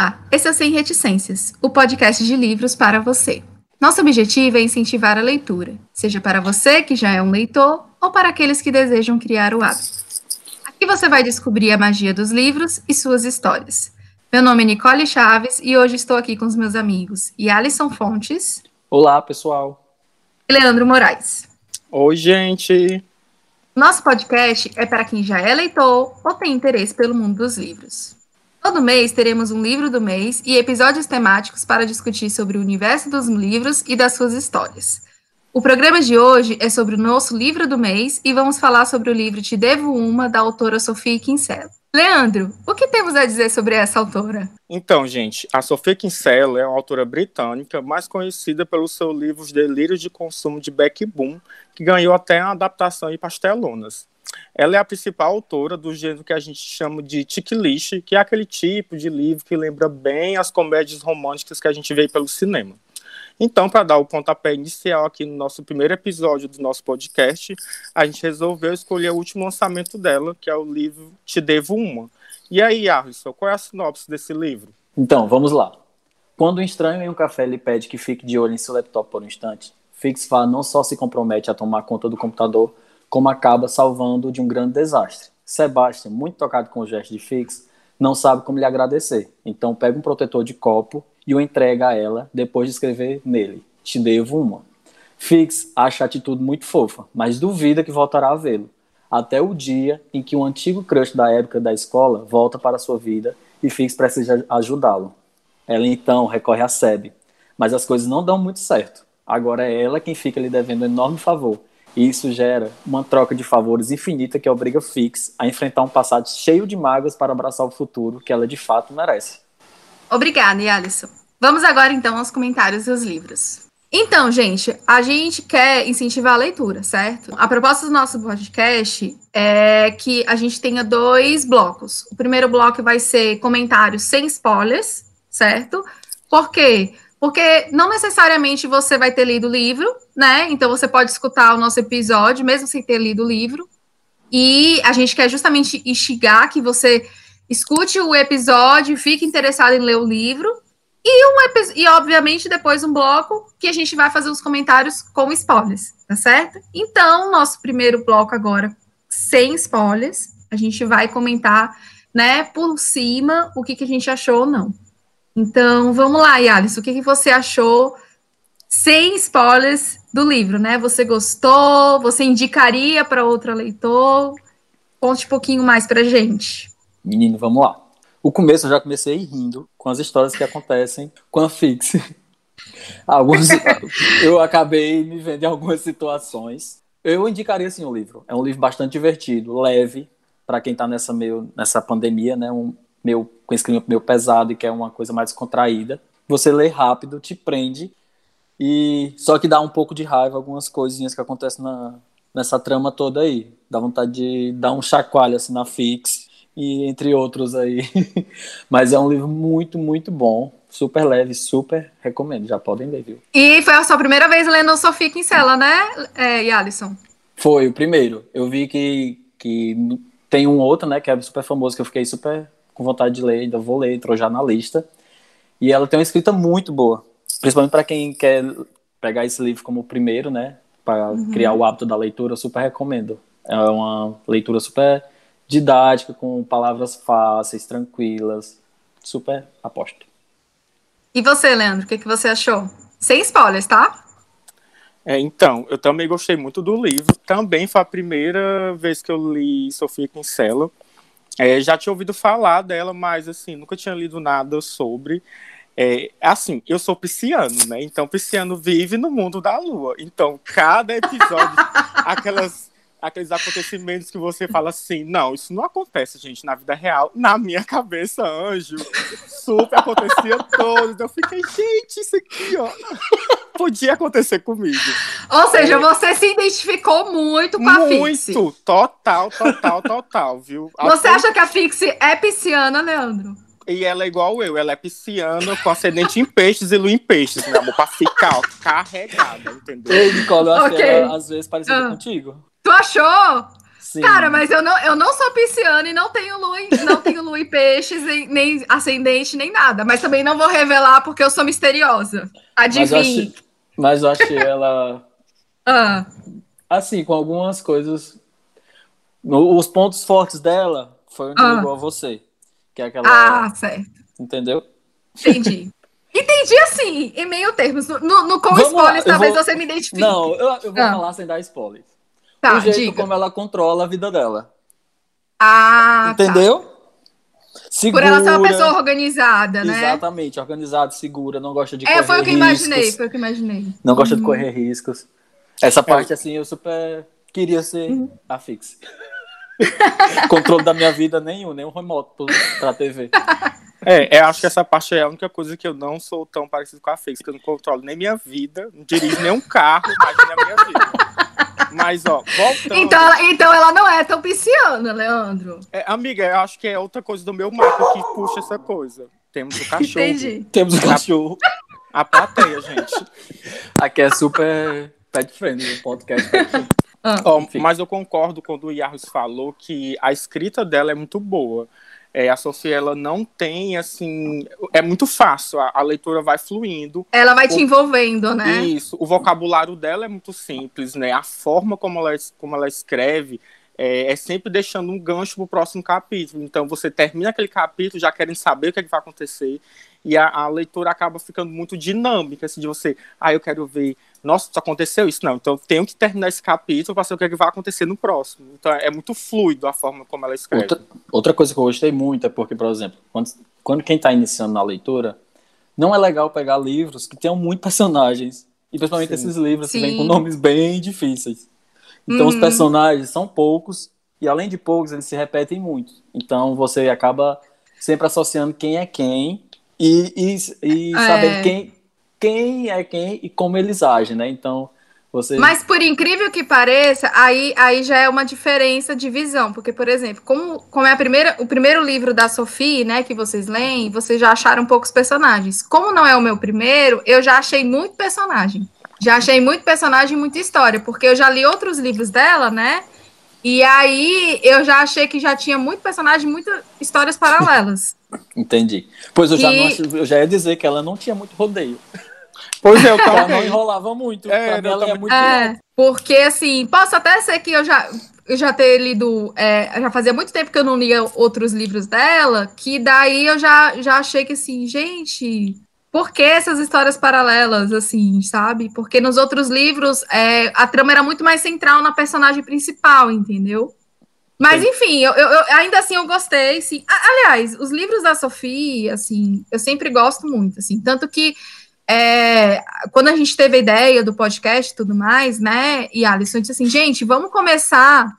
Olá, esse é o Sem Reticências, o podcast de livros para você. Nosso objetivo é incentivar a leitura, seja para você que já é um leitor ou para aqueles que desejam criar o hábito. Aqui você vai descobrir a magia dos livros e suas histórias. Meu nome é Nicole Chaves e hoje estou aqui com os meus amigos Alisson Fontes. Olá, pessoal. E Leandro Moraes. Oi, gente. Nosso podcast é para quem já é leitor ou tem interesse pelo mundo dos livros. Todo mês teremos um livro do mês e episódios temáticos para discutir sobre o universo dos livros e das suas histórias. O programa de hoje é sobre o nosso livro do mês e vamos falar sobre o livro Te Devo Uma, da autora Sofia Kinsella. Leandro, o que temos a dizer sobre essa autora? Então, gente, a Sofia Kinsella é uma autora britânica mais conhecida pelo seu livro Os Delírios de Consumo de Beck Boom, que ganhou até uma adaptação em pastelonas. Ela é a principal autora do gênero que a gente chama de ticklish, que é aquele tipo de livro que lembra bem as comédias românticas que a gente vê pelo cinema. Então, para dar o pontapé inicial aqui no nosso primeiro episódio do nosso podcast, a gente resolveu escolher o último lançamento dela, que é o livro Te Devo Uma. E aí, Arlisson, qual é a sinopse desse livro? Então, vamos lá. Quando um estranho em um café lhe pede que fique de olho em seu laptop por um instante, Fixfar não só se compromete a tomar conta do computador, como acaba salvando de um grande desastre. Sebastian, muito tocado com o gesto de Fix, não sabe como lhe agradecer, então pega um protetor de copo e o entrega a ela depois de escrever nele: Te devo uma. Fix acha a atitude muito fofa, mas duvida que voltará a vê-lo, até o dia em que um antigo crush da época da escola volta para sua vida e Fix precisa ajudá-lo. Ela então recorre a Seb, mas as coisas não dão muito certo. Agora é ela quem fica lhe devendo um enorme favor e isso gera uma troca de favores infinita que obriga Fix a enfrentar um passado cheio de mágoas para abraçar o futuro que ela de fato merece. Obrigada, Alisson. Vamos agora então aos comentários dos livros. Então, gente, a gente quer incentivar a leitura, certo? A proposta do nosso podcast é que a gente tenha dois blocos. O primeiro bloco vai ser comentários sem spoilers, certo? Por quê? Porque não necessariamente você vai ter lido o livro, né? Então você pode escutar o nosso episódio, mesmo sem ter lido o livro. E a gente quer justamente instigar que você escute o episódio, fique interessado em ler o livro. E, um, e, obviamente, depois um bloco que a gente vai fazer os comentários com spoilers, tá certo? Então, nosso primeiro bloco agora, sem spoilers, a gente vai comentar, né, por cima o que, que a gente achou ou não. Então, vamos lá, Yalis, o que, que você achou, sem spoilers, do livro, né? Você gostou? Você indicaria para outro leitor? Conte um pouquinho mais para gente. Menino, vamos lá. O começo eu já comecei rindo com as histórias que acontecem com a Fix. Alguns, eu acabei me vendo em algumas situações. Eu indicaria assim o livro. É um livro bastante divertido, leve, para quem está nessa meio nessa pandemia, né? Um, meu, com esse clima meio pesado e que é uma coisa mais contraída. Você lê rápido, te prende, e só que dá um pouco de raiva algumas coisinhas que acontecem na, nessa trama toda aí. Dá vontade de dar um chacoalho assim na Fix e entre outros aí. Mas é um livro muito, muito bom. Super leve, super recomendo. Já podem ler, viu? E foi a sua primeira vez lendo Sofia Kinsella, né, é, e Alisson? Foi o primeiro. Eu vi que, que tem um outro, né, que é super famoso, que eu fiquei super com vontade de ler, ainda vou ler, entrou já na lista. E ela tem uma escrita muito boa, principalmente para quem quer pegar esse livro como o primeiro, né, para uhum. criar o hábito da leitura, eu super recomendo. É uma leitura super didática, com palavras fáceis, tranquilas, super aposto. E você, Leandro, o que, que você achou? Sem spoilers, tá? É, então, eu também gostei muito do livro. Também foi a primeira vez que eu li Sofia Kinsella. É, já tinha ouvido falar dela, mas assim, nunca tinha lido nada sobre. É, assim, eu sou pisciano, né? Então, pisciano vive no mundo da lua. Então, cada episódio, aquelas, aqueles acontecimentos que você fala assim, não, isso não acontece, gente, na vida real. Na minha cabeça, anjo, super acontecia todo. Eu fiquei, gente, isso aqui, ó podia acontecer comigo. Ou seja, é... você se identificou muito com a Fix. Muito, total, total, total, viu? Você acha que a Fix é pisciana, Leandro? E ela é igual eu, ela é pisciana com ascendente em peixes e lua em peixes, meu amor, pra ficar ó, carregada, entendeu? Ei, Nicole, eu acho okay. que ela, às vezes parecida ah. contigo. Tu achou? Sim. Cara, mas eu não, eu não sou pisciana e não tenho lua, não tenho lua em peixes, e- nem ascendente, nem nada. Mas também não vou revelar porque eu sou misteriosa. Mas eu, Adivinhe. achei, mas eu achei ela, Ah, assim, com algumas coisas. no- os pontos fortes dela foi Ah. ligou a você. Que é aquela. ah, certo. Entendeu? Entendi. Entendi assim, em meio termos. No, no, com Vamos spoilers, lá, talvez vou- você me identifique. Não, eu, eu vou Ah. falar sem dar spoiler. Tá, o jeito diga. como ela controla a vida dela. Ah, tá. entendeu? Por Segura. ela ser uma pessoa organizada, né? Exatamente, organizada, segura, não gosta de É, correr foi o que eu riscos. imaginei, foi o que eu imaginei. Não gosta de Uhum. correr riscos. Essa parte, assim, eu super queria ser Uhum. a fixe. Controle da minha vida nenhum, nenhum remoto pra TV. É, eu acho que essa parte é a única coisa que eu não sou tão parecido com a Fix, que eu não controlo nem minha vida, não dirijo nenhum carro, imagina a minha vida. Mas, ó, voltando. Então ela, então ela não é tão pisciana, Leandro. É, amiga, eu acho que é outra coisa do meu mapa que puxa essa coisa. Temos o cachorro. Entendi. Temos um cachorro. A plateia, gente. Aqui é super pet friendly, o podcast. Ó, Enfim. mas eu concordo quando o Yarros falou que a escrita dela é muito boa. É, a Sofia, ela não tem, assim... É muito fácil, a, a leitura vai fluindo. Ela vai te O- envolvendo, né? Isso, o vocabulário dela é muito simples, né? A forma como ela, como ela escreve é, é sempre deixando um gancho pro próximo capítulo. Então você termina aquele capítulo já querendo saber o que, é que vai acontecer e a, a leitura acaba ficando muito dinâmica, assim, de você, ah, eu quero ver, nossa, isso aconteceu isso? Não, então eu tenho que terminar esse capítulo para saber o que, é que vai acontecer no próximo. Então é muito fluido a forma como ela escreve. Outra, outra coisa que eu gostei muito é porque, por exemplo, quando, quando quem está iniciando na leitura, não é legal pegar livros que tenham muitos personagens. E principalmente Sim. esses livros que vêm Sim. com nomes bem difíceis. Então os Uhum. personagens são poucos, e além de poucos, eles se repetem muito. Então você acaba sempre associando quem é quem e, e, e É. saber quem, quem é quem e como eles agem, né? Então você. Mas por incrível que pareça, aí, aí já é uma diferença de visão. Porque, por exemplo, como, como é a primeira, o primeiro livro da Sophie, né, que vocês leem, vocês já acharam poucos personagens. Como não é o meu primeiro, eu já achei muito personagem. Já achei muito personagem e muita história, porque eu já li outros livros dela, né? E aí eu já achei que já tinha muito personagem, muitas histórias paralelas. Entendi. Pois eu já, E- não eu já ia dizer que ela não tinha muito rodeio. Pois é, eu Ela não enrolava muito. É, pra ela é muito É, porque assim, posso até ser que eu já, eu já ter lido, é, já fazia muito tempo que eu não lia outros livros dela, que daí eu já, já achei que assim, gente, por que essas histórias paralelas, assim, sabe? Porque nos outros livros é, a trama era muito mais central na personagem principal, entendeu? Mas enfim, eu, eu- ainda assim eu gostei, sim. Aliás, os livros da Sofia, assim, eu sempre gosto muito, assim, tanto que é, quando a gente teve a ideia do podcast e tudo mais, né? E a Alisson disse assim, gente, vamos começar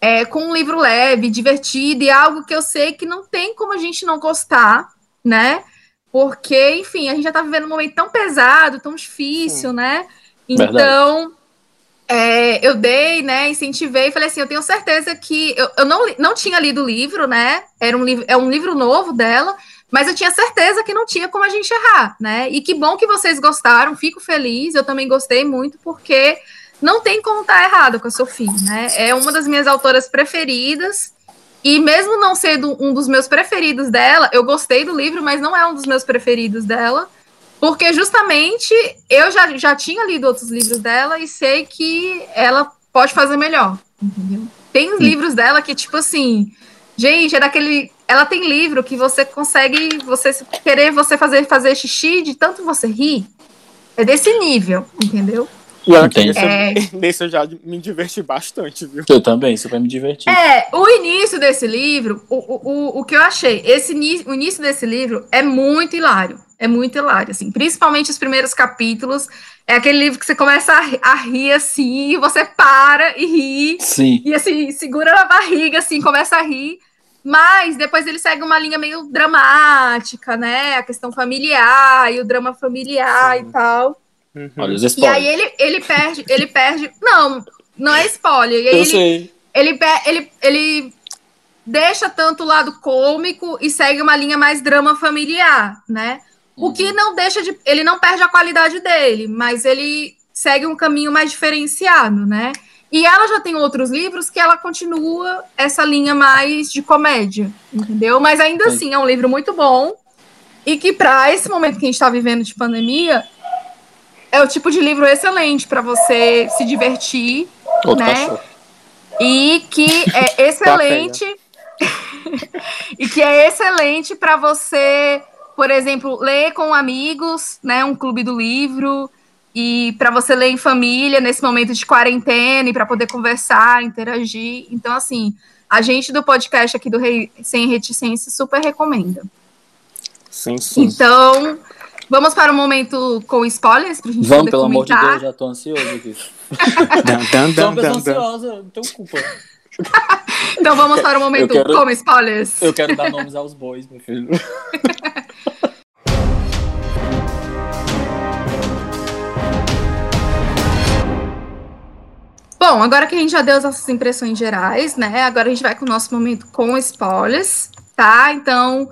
é, com um livro leve, divertido e algo que eu sei que não tem como a gente não gostar, né? Porque, enfim, a gente já tá vivendo um momento tão pesado, tão difícil, né? Verdade. Então, é, eu dei, né? Incentivei, falei assim, eu tenho certeza que eu, eu não, não tinha lido o livro, né? Era um livro, é um livro novo dela, mas eu tinha certeza que não tinha como a gente errar, né? E que bom que vocês gostaram, fico feliz, eu também gostei muito, porque não tem como estar errado com a Sophie, né? É uma das minhas autoras preferidas, e mesmo não sendo um dos meus preferidos dela, eu gostei do livro, mas não é um dos meus preferidos dela, porque justamente eu já, já tinha lido outros livros dela e sei que ela pode fazer melhor, entendeu? Tem uns livros dela que, tipo assim, gente, é daquele. Ela tem livro que você consegue você querer você fazer fazer xixi de tanto você rir. É desse nível, entendeu? E Entendi. nesse, É. eu- nesse eu já me diverti bastante, viu? Eu também, super me diverti. É, o início desse livro, o, o, o, o que eu achei, esse o início desse livro é muito hilário. É muito hilário, assim. Principalmente os primeiros capítulos. É aquele livro que você começa a, a rir assim, e você para e ri. Sim. E assim, segura na barriga, assim, começa a rir. Mas depois ele segue uma linha meio dramática, né? A questão familiar e o drama familiar Sim. e tal. Uhum. Olha os E spoilers. aí ele, ele perde, ele perde. Não, não é spoiler. E aí Eu ele, sei. ele, ele, ele deixa tanto o lado cômico e segue uma linha mais drama familiar, né? O que não deixa de. Ele não perde a qualidade dele, mas ele segue um caminho mais diferenciado, né? E ela já tem outros livros que ela continua essa linha mais de comédia, entendeu? Mas ainda Sim. assim é um livro muito bom e que para esse momento que a gente está vivendo de pandemia é o tipo de livro excelente para você se divertir, Outro né? Cachorro. E que é excelente e que é excelente para você, por exemplo, ler com amigos, né? Um clube do livro e para você ler em família nesse momento de quarentena e para poder conversar, interagir. Então, assim, a gente do podcast aqui do Rei Sem Reticência super recomenda. Sim, sim. Então, vamos para o momento com spoilers para a gente Vamos, pelo comentar. amor de Deus, já estou ansioso aqui. dan, dan, pessoa ansiosa, não tenho culpa. então vamos para o momento quero, com spoilers. Eu quero dar nomes aos bois, meu filho. agora que a gente já deu as nossas impressões gerais, né? Agora a gente vai com o nosso momento com spoilers, tá? Então,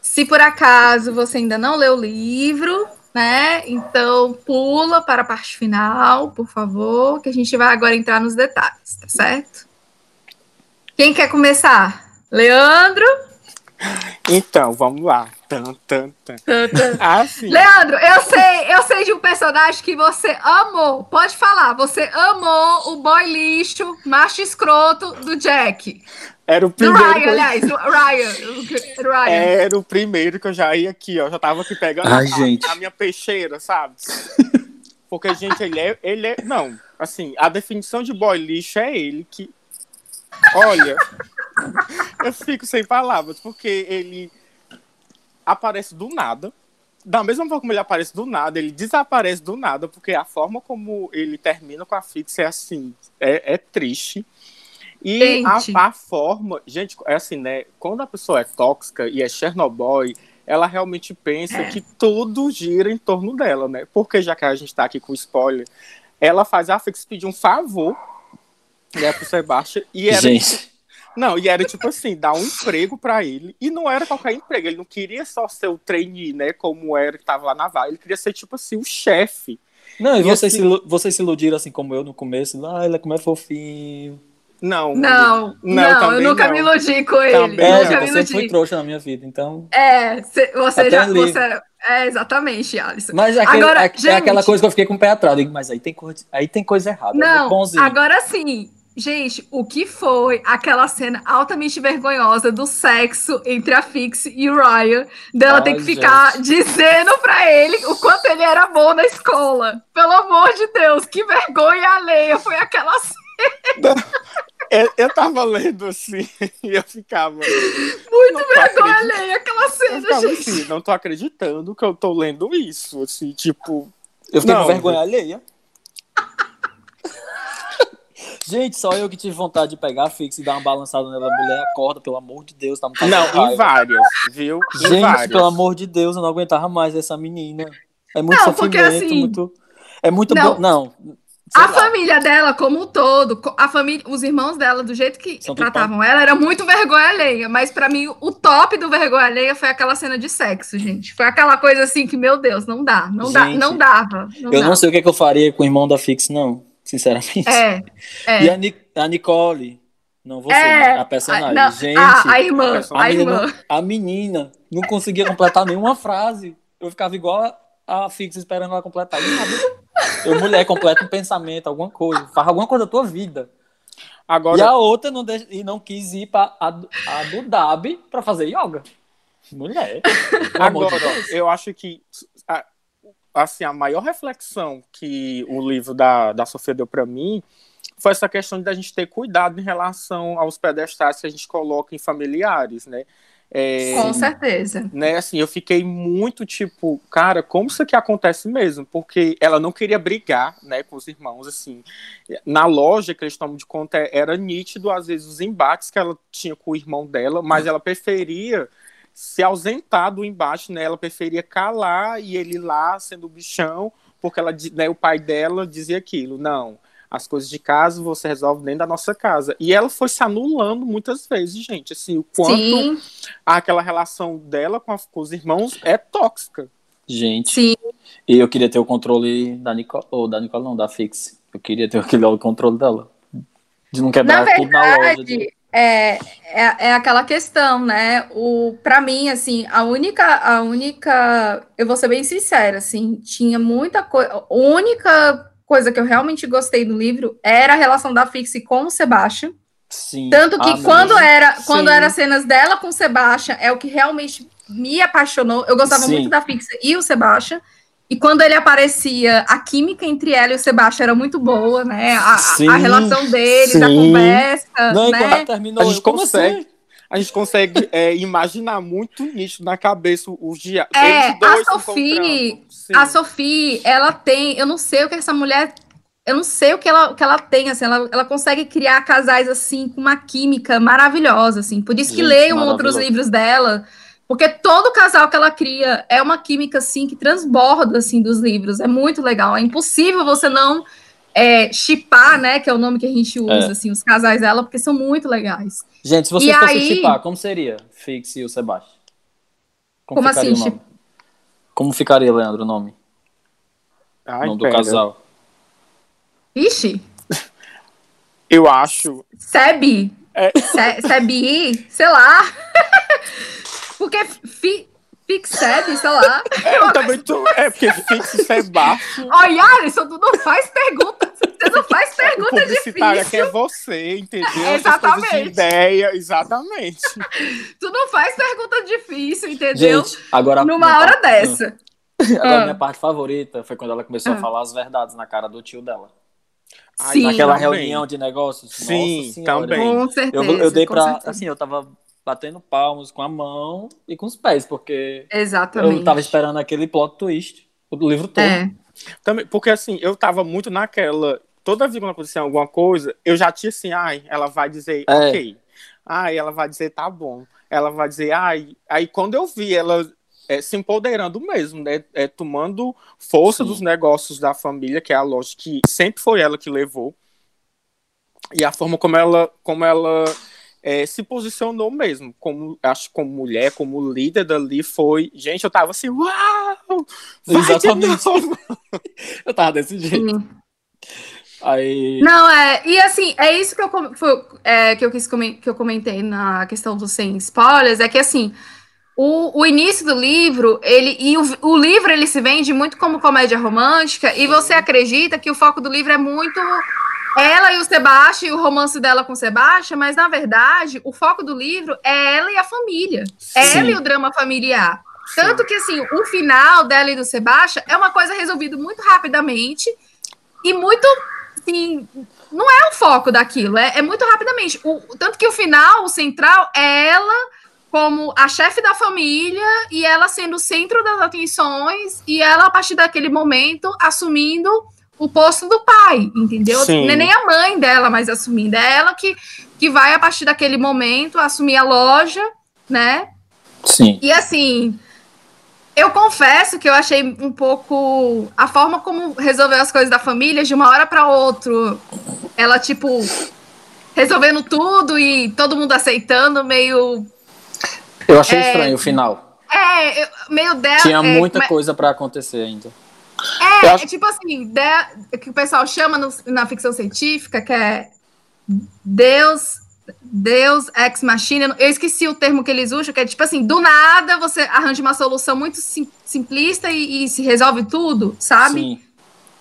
se por acaso você ainda não leu o livro, né? Então, pula para a parte final, por favor, que a gente vai agora entrar nos detalhes, tá certo? Quem quer começar? Leandro? Então, vamos lá. Tan, tan, tan. Ah, sim. Leandro, eu sei, eu sei de um personagem que você amou. Pode falar, você amou o boy lixo, macho escroto do Jack. Era o primeiro. Do Ryan, aliás, do Ryan, Ryan. Era o primeiro que eu já ia aqui, ó. Já tava aqui pegando Ai, a, gente. a minha peixeira, sabe? Porque, gente, ele é, ele é. Não, assim, a definição de boy lixo é ele que. Olha, eu fico sem palavras, porque ele aparece do nada. Da mesma forma como ele aparece do nada, ele desaparece do nada, porque a forma como ele termina com a Fix é assim, é, é triste. E a, a, forma, gente, é assim, né? Quando a pessoa é tóxica e é Chernobyl, ela realmente pensa que tudo gira em torno dela, né? Porque já que a gente tá aqui com spoiler, ela faz a Fix pedir um favor, né, pro Sebastião, e era. Gente. Não, e era tipo assim, dar um emprego para ele. E não era qualquer emprego, ele não queria só ser o trainee, né? Como era que tava lá na vaga. Ele queria ser, tipo assim, o chefe. Não, e, e vocês, assim, se, vocês se iludiram assim como eu no começo. Ah, ele é como é fofinho. Não. Não, não, não eu nunca não. me iludi com ele. Também é, nunca você foi trouxa na minha vida, então. É, você Até já. Você, é, exatamente, Alisson. Mas aquele, agora, a, gente, é aquela coisa que eu fiquei com o pé atrás. Digo, mas aí tem, coisa, aí tem coisa errada. Não, agora sim Gente, o que foi aquela cena altamente vergonhosa do sexo entre a Fix e o Ryan, dela Ai, ter que ficar gente. dizendo para ele o quanto ele era bom na escola. Pelo amor de Deus, que vergonha alheia foi aquela cena. Eu, eu tava lendo assim e eu ficava. Muito vergonha alheia aquela cena, eu gente. Assim, não tô acreditando que eu tô lendo isso. Assim, tipo. Eu fiquei não, com vergonha alheia. Gente, só eu que tive vontade de pegar a Fix e dar uma balançada nela. Mulher, acorda, pelo amor de Deus. Tá não, em várias, viu? Em Gente, várias. pelo amor de Deus, eu não aguentava mais essa menina. É muito não, sofrimento, porque, assim, muito... É muito não. bom. Não. A lá. família dela, como um todo, a família, os irmãos dela, do jeito que São tratavam ela, era muito vergonha alheia. Mas para mim, o top do vergonha alheia foi aquela cena de sexo, gente. Foi aquela coisa assim que, meu Deus, não dá, não gente, dá, não dava. Não eu dava. não sei o que, é que eu faria com o irmão da Fix, não sinceramente. É, é. E a, Ni a Nicole, não você, é, a personagem. A, não, Gente, a, a irmã, a, a menina, irmã. a menina não conseguia completar nenhuma frase. Eu ficava igual a, a Fix esperando ela completar. Eu, mulher, completa um pensamento, alguma coisa. Faz alguma coisa da tua vida. Agora... E a outra não, deix... e não quis ir para a, a do Dab para fazer yoga. Mulher. Agora, eu acho que assim, a maior reflexão que o livro da, da Sofia deu para mim foi essa questão de a gente ter cuidado em relação aos pedestais que a gente coloca em familiares, né? É, Com certeza. Né, assim, eu fiquei muito tipo, cara, como isso aqui acontece mesmo? Porque ela não queria brigar, né, com os irmãos, assim. Na loja que eles tomam de conta, era nítido, às vezes, os embates que ela tinha com o irmão dela, mas ela preferia se ausentar do embate, né? Ela preferia calar e ele lá sendo o bichão, porque ela, né, o pai dela dizia aquilo, não, as coisas de casa você resolve dentro da nossa casa. E ela foi se anulando muitas vezes, gente, assim, o quanto Sim. aquela relação dela com, a, com, os irmãos é tóxica. Gente, Sim. e eu queria ter o controle da Nicole, ou da Nicole não, da Fix. Eu queria ter aquele controle dela. De não quebrar na tudo na loja. De... é, é, é aquela questão, né? O, para mim, assim, a única, a única, eu vou ser bem sincera, assim, tinha muita coisa, a única coisa que eu realmente gostei do livro era a relação da Fixie com o Sebastian. Sim. Tanto que Ah, quando era, quando Sim. era cenas dela com o Sebastian, é o que realmente me apaixonou. Eu gostava Sim. muito da Fixie e o Sebastian. E quando ele aparecia, a química entre ela e o Sebastian era muito boa, né? A, a- Sim, a relação deles, a sim. conversa, Não, e quando né? ela terminou, A gente consegue. assim? A gente consegue é, imaginar muito nítido na cabeça os dias. É, a Sophie-. A Sophie, ela tem, eu não sei o que essa mulher, eu não sei o que ela, o que ela tem, assim, ela, ela consegue criar casais assim com uma química maravilhosa, assim. Por isso que Gente, leiam outros livros dela, porque todo casal que ela cria é uma química assim que transborda assim dos livros. É muito legal. É impossível você não é, chipar, né, que é o nome que a gente usa, É. assim, os casais dela, porque são muito legais. Gente, se você E fosse aí- chipar, como seria Fix e o Sebastião? Como ficaria assim, o nome? Como ficaria, Leandro, o nome? o Ai, nome do casal? Ixi, Eu acho. Sebi, É. Se- Sebi, sei lá. Porque fi, Fixeb, sei lá. Eu também tô. É porque fixe Sebastião. Olha, Alisson, tu não faz pergunta. Você não faz O pergunta publicitário aqui difícil. é você, entendeu? É, de exatamente. ideia, exatamente. Tu não faz pergunta difícil, entendeu? Gente, agora. Numa hora parte- dessa. Agora, Ah. minha parte favorita foi quando ela começou Ah. a falar as verdades na cara do tio dela. Ai, Sim. Naquela também. reunião de negócios. Sim, também. Com certeza. Eu, eu dei com pra. certeza. Assim, eu tava batendo palmos com a mão e com os pés, porque Exatamente. eu tava esperando aquele plot twist. O livro todo. É. Também, porque assim, eu tava muito naquela. Toda vez quando acontecia alguma coisa, eu já tinha assim, ai, ela vai dizer, É. ok. Ai, ela vai dizer, tá bom. Ela vai dizer, ai. Aí quando eu vi ela é, se empoderando mesmo, né? É, tomando força Sim. dos negócios da família, que é a loja que sempre foi ela que levou. E a forma como ela, como ela é, se posicionou mesmo, como acho que como mulher, como líder dali, foi. Gente, eu tava assim, uau! Vai de Exatamente. novo! Eu tava desse jeito. Sim. Aí. Não, é. E assim, é isso que eu, foi, é, que eu quis que eu comentei na questão dos sem spoilers, é que assim. O, o início do livro, ele e o, o livro ele se vende muito como comédia romântica, e você acredita que o foco do livro é muito ela e o Sebastião, e o romance dela com o Sebastião, mas na verdade, o foco do livro é ela e a família. É ela e o drama familiar. Tanto que, assim, o final dela e do Sebastião é uma coisa resolvida muito rapidamente e muito, assim, não é o foco daquilo, é, é muito rapidamente. O, tanto que o final, o central, é ela como a chefe da família e ela sendo o centro das atenções e ela, a partir daquele momento, assumindo o posto do pai, entendeu? Sim. Não é nem a mãe dela mais assumindo, é ela que, que vai, a partir daquele momento, assumir a loja, né? Sim. E assim, eu confesso que eu achei um pouco a forma como resolveu as coisas da família de uma hora para outra. Ela tipo resolvendo tudo e todo mundo aceitando, meio Eu achei É. estranho o final. é, eu- meio dela. Tinha é, muita é- coisa pra acontecer ainda. É, acho- é tipo assim, de- que o pessoal chama no- na ficção científica, que é Deus, Deus ex machina. Eu esqueci o termo que eles usam, que é tipo assim, do nada você arranja uma solução muito sim- simplista e, e se resolve tudo, sabe? Sim.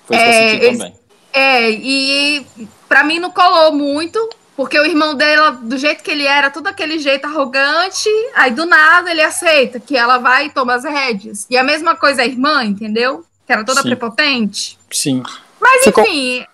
Foi isso É, esse- também. É, e pra mim não colou muito, porque o irmão dela, do jeito que ele era, todo aquele jeito arrogante, aí do nada ele aceita que ela vai e toma as rédeas. E a mesma coisa a irmã, entendeu? Que era toda Sim. prepotente. Sim. Mas Ficou- enfim.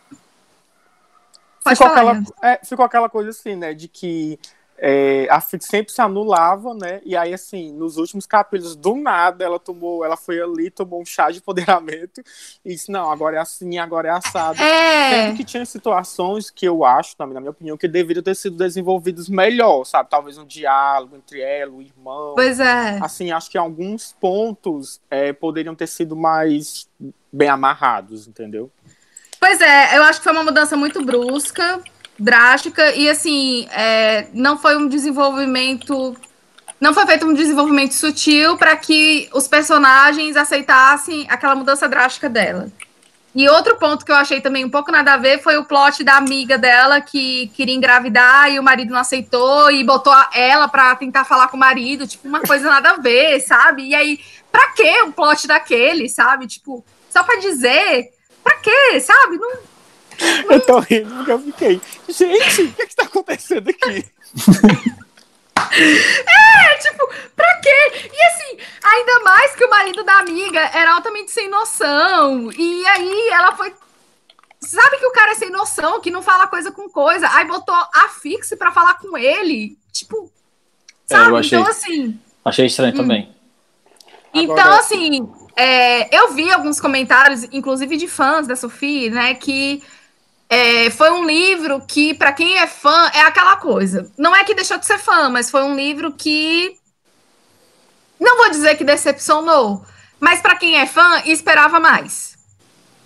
Pode ficou, falar. aquela, é, ficou aquela coisa assim, né? De que é, a Fix sempre se anulava, né? E aí, assim, nos últimos capítulos, do nada, ela tomou, ela foi ali, tomou um chá de empoderamento e disse, não, agora é assim, agora é assado. É, Sendo que tinha situações que eu acho, na minha opinião, que deveriam ter sido desenvolvidos melhor, sabe? Talvez um diálogo entre ela, o irmão. pois é. Assim, acho que alguns pontos é, poderiam ter sido mais bem amarrados, entendeu? Pois é, eu acho que foi uma mudança muito brusca, drástica, e assim, é, não foi um desenvolvimento. Não foi feito um desenvolvimento sutil para que os personagens aceitassem aquela mudança drástica dela. E outro ponto que eu achei também um pouco nada a ver foi o plot da amiga dela que queria engravidar e o marido não aceitou e botou ela para tentar falar com o marido, tipo, uma coisa nada a ver, sabe? E aí, pra que um plot daquele, sabe? Tipo, só pra dizer, pra quê, sabe? Não, Eu tô rindo porque eu fiquei, gente, o que, que tá acontecendo aqui? É, tipo, pra quê? E assim, ainda mais que o marido da amiga era altamente sem noção. E aí ela foi. Sabe que o cara é sem noção, que não fala coisa com coisa. Aí botou a fixe pra falar com ele. Tipo. Sabe? É, eu achei- Então, assim. Achei estranho Hum. também. Então, Agora- assim, é, eu vi alguns comentários, inclusive de fãs da Sophie, né, que é, foi um livro que, pra quem é fã, é aquela coisa. Não é que deixou de ser fã, mas foi um livro que. Não vou dizer que decepcionou, mas pra quem é fã, esperava mais.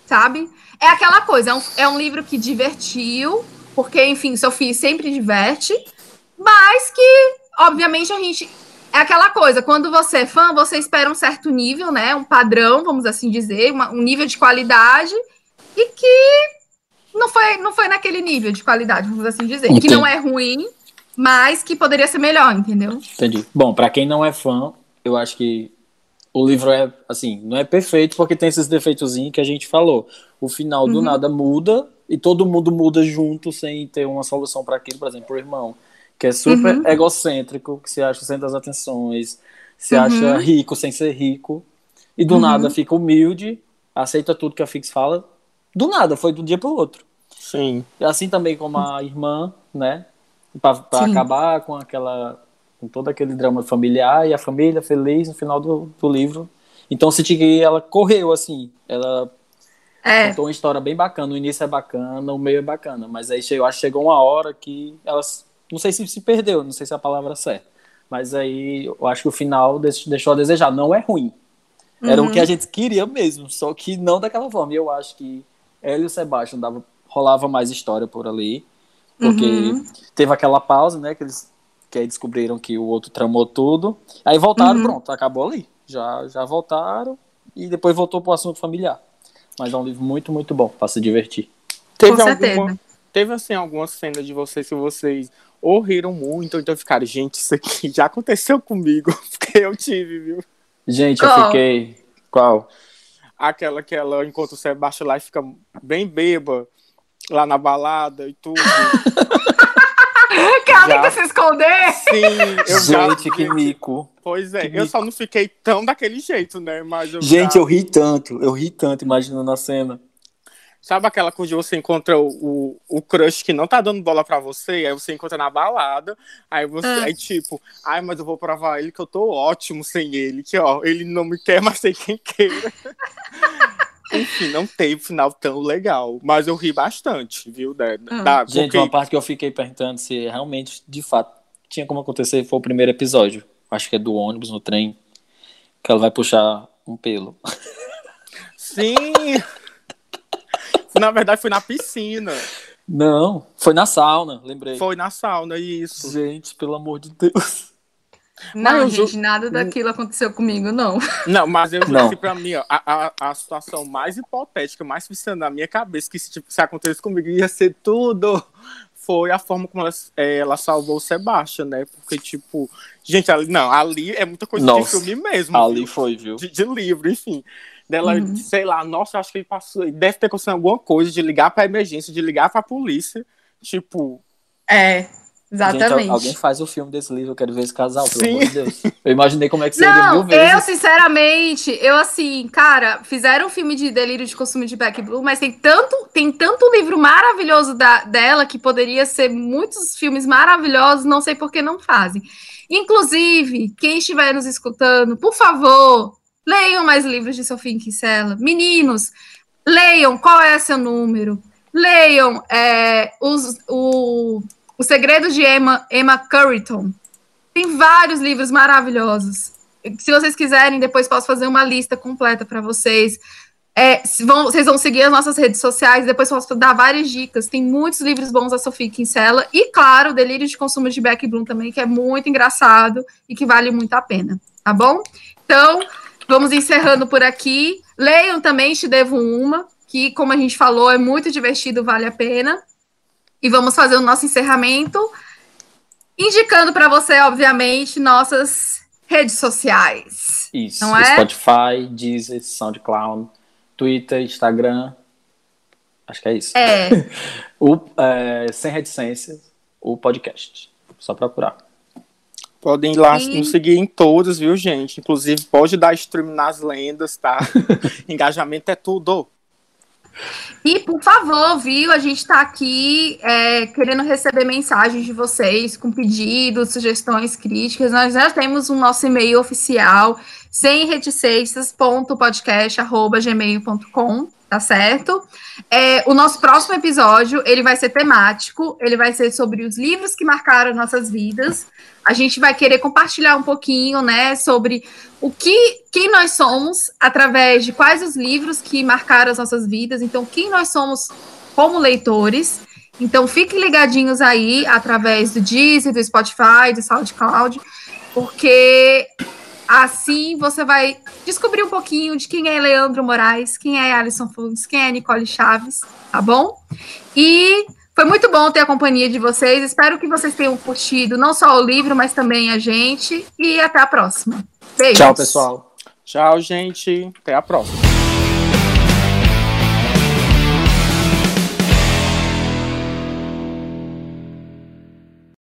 Sabe? É aquela coisa, é um, é um livro que divertiu, porque, enfim, Sophie sempre diverte, mas que, obviamente, a gente é aquela coisa, quando você é fã, você espera um certo nível, né? Um padrão, vamos assim dizer, uma- um nível de qualidade, e que não foi, não foi naquele nível de qualidade, vamos assim dizer. Que Entendi. não é ruim, mas que poderia ser melhor, entendeu? Entendi. Bom, pra quem não é fã, eu acho que o livro é, assim, não é perfeito porque tem esses defeitozinhos que a gente falou. O final do Uhum. nada muda e todo mundo muda junto sem ter uma solução para aquilo. Por exemplo, o irmão, que é super Uhum. egocêntrico, que se acha o centro das atenções, se Uhum. acha rico sem ser rico, e do Uhum. nada fica humilde, aceita tudo que a Fix fala. Do nada, foi de um dia pro outro. Sim. E Assim também como a irmã, né? Pra, pra Sim. acabar com aquela. com todo aquele drama familiar e a família feliz no final do, do livro. Então eu senti que ela correu, assim. Ela É, contou uma história bem bacana. O início é bacana, o meio é bacana. Mas aí chegou, acho que chegou uma hora que ela. Não sei se se perdeu, não sei se é a palavra certa. Mas aí eu acho que o final deix- deixou a desejar. Não é ruim. Era Uhum. o que a gente queria mesmo, só que não daquela forma. E eu acho que ela e o Sebastian dava, rolava mais história por ali. Porque Uhum. teve aquela pausa, né? Que eles que aí descobriram que o outro tramou tudo. Aí voltaram, Uhum. pronto, acabou ali. Já, já voltaram e depois voltou pro assunto familiar. Mas é um livro muito, muito bom para se divertir. Teve Com certeza. alguma, teve assim alguma cena de vocês que vocês ou riram muito, ou então ficaram, gente, isso aqui já aconteceu comigo, porque eu tive, viu? Gente, eu Qual? fiquei. Qual? Aquela que ela encontra o Sebastião lá e fica bem beba lá na balada e tudo. que ela Já. tenta se esconder. Sim, eu já. Gente, que mico. Pois é, que eu só não fiquei tão daquele jeito, né? Mas eu Gente, já- eu ri tanto, eu ri tanto imaginando a cena. Sabe aquela coisa de você encontra o, o, o crush que não tá dando bola pra você, aí você encontra na balada, aí você, Ah. aí tipo, ai, mas eu vou provar ele que eu tô ótimo sem ele, que ó, ele não me quer, mas tem quem queira. Enfim, não teve final tão legal, mas eu ri bastante, viu, da, Ah. da- Gente, porque- uma parte que eu fiquei perguntando se realmente, de fato, tinha como acontecer foi o primeiro episódio. Acho que é do ônibus, no trem, que ela vai puxar um pelo. Sim! Na verdade, foi na piscina. Não, foi na sauna, lembrei. Foi na sauna, isso. Gente, pelo amor de Deus. Não, eu ju- gente, nada daquilo aconteceu comigo, não. Não, mas eu Não. que pra mim, ó, a, a, a situação mais hipotética, mais ficando na minha cabeça, que se, tipo, se acontecesse comigo ia ser tudo, foi a forma como ela, é, ela salvou o Sebastian, né? Porque, tipo, gente, ali, não, ali é muita coisa Nossa, de filme mesmo. Ali viu? foi, viu? De, de livro, enfim. Dela, Uhum. sei lá, nossa, acho que ele passou. Deve ter acontecido alguma coisa de ligar pra emergência, de ligar pra polícia. Tipo, É, Gente, exatamente. al- alguém faz o filme desse livro, eu quero ver esse casal, pelo Sim. amor de Deus. Eu imaginei como é que seria mil Não, vezes. eu, sinceramente, eu assim, cara, fizeram um filme de delírio de consumo de Back Blue, mas tem tanto, tem tanto livro maravilhoso da, dela que poderia ser muitos filmes maravilhosos, não sei por que não fazem. Inclusive, quem estiver nos escutando, por favor, leiam mais livros de Sofia Kinsella. Meninos, leiam qual é seu número. Leiam é, os, o, o Segredo de Emma, Emma Curriton. Tem vários livros maravilhosos. Se vocês quiserem, depois posso fazer uma lista completa para vocês. É, vão- vocês vão seguir as nossas redes sociais, depois posso dar várias dicas. Tem muitos livros bons da Sofia Kinsella. E, claro, Delírio de Consumo de Beck Bloom também, que é muito engraçado e que vale muito a pena. Tá bom? Então, vamos encerrando por aqui. Leiam também Te Devo Uma, que, como a gente falou, é muito divertido, vale a pena. E vamos fazer o nosso encerramento indicando para você, obviamente, nossas redes sociais. Isso, não é? Spotify, Deezer, SoundCloud, Twitter, Instagram. Acho que é isso. É. o, é sem reticência, o podcast. Só procurar. Podem ir lá e... nos seguir em todos, viu, gente? Inclusive, pode dar stream nas lendas, tá? Engajamento é tudo. E, por favor, viu? A gente está aqui é, querendo receber mensagens de vocês com pedidos, sugestões, críticas. Nós já temos o nosso e-mail oficial, sem reticências.podcast.gmail.com, tá certo? É, o nosso próximo episódio, ele vai ser temático, ele vai ser sobre os livros que marcaram nossas vidas. A gente vai querer compartilhar um pouquinho, né, sobre o que, quem nós somos, através de quais os livros que marcaram as nossas vidas, então quem nós somos como leitores. Então fiquem ligadinhos aí através do Deezer, do Spotify, do SoundCloud, porque assim você vai descobrir um pouquinho de quem é Leandro Moraes, quem é Alison Fundes, quem é Nicole Chaves, tá bom? E foi muito bom ter a companhia de vocês. Espero que vocês tenham curtido não só o livro, mas também a gente. E até a próxima. Beijos. Tchau, pessoal. Tchau, gente. Até a próxima.